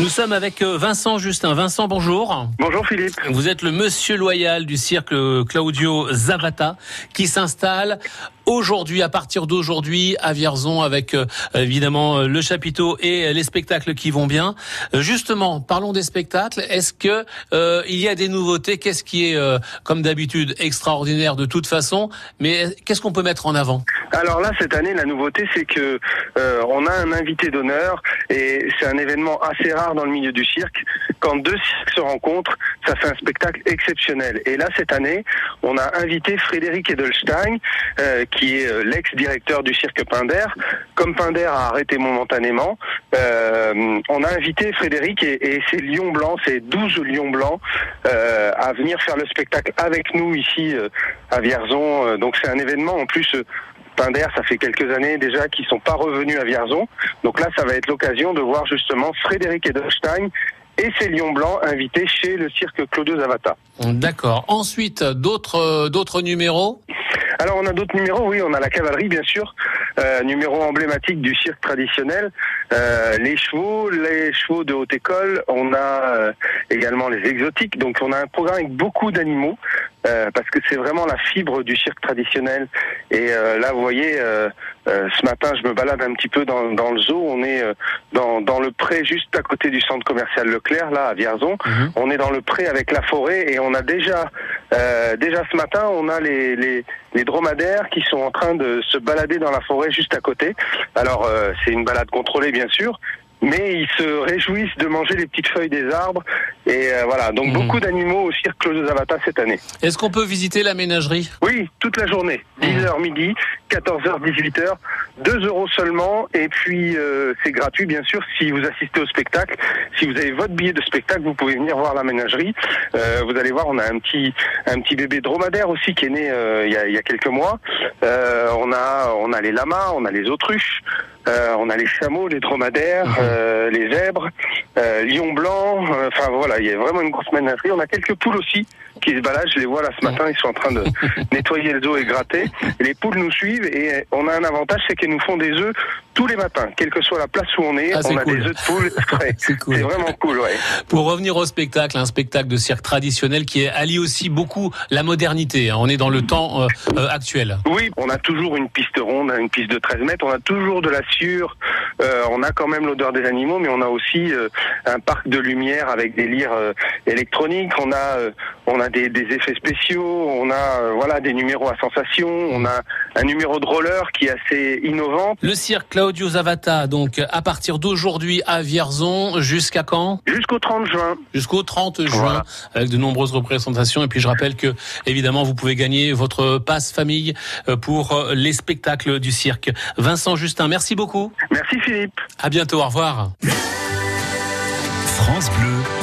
Nous sommes avec euh, Vincent Justin. Vincent, bonjour. Bonjour Philippe. Vous êtes le monsieur loyal du cirque Claudio Zavata qui s'installe aujourd'hui, à partir d'aujourd'hui, à Vierzon, avec euh, évidemment euh, le chapiteau et les spectacles qui vont bien. justement, parlons des spectacles. Est-ce que il y a des nouveautés? Qu'est-ce qui est, comme d'habitude, extraordinaire de toute façon? Mais qu'est-ce qu'on peut mettre en avant? Alors là, cette année, la nouveauté, c'est que on a un invité d'honneur et c'est un événement assez rare dans le milieu du cirque. Quand deux cirques se rencontrent, ça fait un spectacle exceptionnel. Et là, cette année, on a invité Frédéric Edelstein, euh, qui est euh, l'ex-directeur du cirque Pinder. Comme Pinder a arrêté momentanément, euh, on a invité Frédéric et, et ses lions blancs, ces 12 lions blancs, à venir faire le spectacle avec nous ici à Vierzon. Donc c'est un événement en plus Pinder, ça fait quelques années déjà qu'ils sont pas revenus à Vierzon. Donc là, ça va être l'occasion de voir justement Frédéric Edelstein et ses lions blancs invités chez le cirque Claudio Zavata. D'accord. Ensuite, d'autres euh, d'autres numéros? Alors on a d'autres numéros, oui, on a la cavalerie bien sûr, euh, numéro emblématique du cirque traditionnel, euh, les chevaux, les chevaux de haute école, on a euh, également les exotiques, donc on a un programme avec beaucoup d'animaux, euh, parce que c'est vraiment la fibre du cirque traditionnel. Et là vous voyez, ce matin je me balade un petit peu dans, dans le zoo, on est dans, dans le pré juste à côté du centre commercial Leclerc, là à Vierzon, mhm. on est dans le pré avec la forêt et on a déjà, déjà ce matin, on a les, les, les dromadaires qui sont en train de se balader dans la forêt juste à côté. Alors euh, c'est une balade contrôlée bien sûr, mais ils se réjouissent de manger les petites feuilles des arbres. Et euh, voilà, donc mhm. beaucoup d'animaux au cirque Claude Zavata cette année. Est-ce qu'on peut visiter la ménagerie? Oui, toute la journée. 10h mhm. midi, 14h, 18h. 2 euros seulement. Et puis, euh, c'est gratuit, bien sûr, si vous assistez au spectacle. Si vous avez votre billet de spectacle, vous pouvez venir voir la ménagerie. Euh, vous allez voir, on a un petit, un petit bébé dromadaire aussi qui est né il, y a, il y a quelques mois. on, a, on a les lamas, on a les autruches. Euh, on a les chameaux, les dromadaires, mhm. euh, les zèbres, euh, lions blancs. Enfin voilà, il y a vraiment une grosse ménagerie. On a quelques poules aussi qui se baladent. Je les vois là ce matin. Ils sont en train de nettoyer le dos et gratter. les poules nous suivent et on a un avantage, c'est qu'elles nous font des œufs tous les matins, quelle que soit la place où on est. Ah, on a des œufs de poules c'est cool. vraiment cool, ouais. Pour revenir au spectacle, un spectacle de cirque traditionnel qui allie aussi beaucoup la modernité. Hein. On est dans le temps actuel. Oui, on a toujours une piste ronde, une piste de 13 mètres. On a toujours de la euh, on a quand même l'odeur des animaux, mais on a aussi euh, un parc de lumière avec des lyres euh, électroniques. On a, on a des, effets spéciaux. On a, voilà, des numéros à sensation. On a un numéro de roller qui est assez innovant. Le cirque Claudio Zavata, donc à partir d'aujourd'hui à Vierzon, jusqu'à quand? Jusqu'au 30 juin. Jusqu'au 30 juin, avec de nombreuses représentations. Et puis je rappelle que, évidemment, vous pouvez gagner votre passe famille pour les spectacles du cirque. Vincent Justin, merci beaucoup. Merci Philippe. À bientôt, au revoir. France Bleu.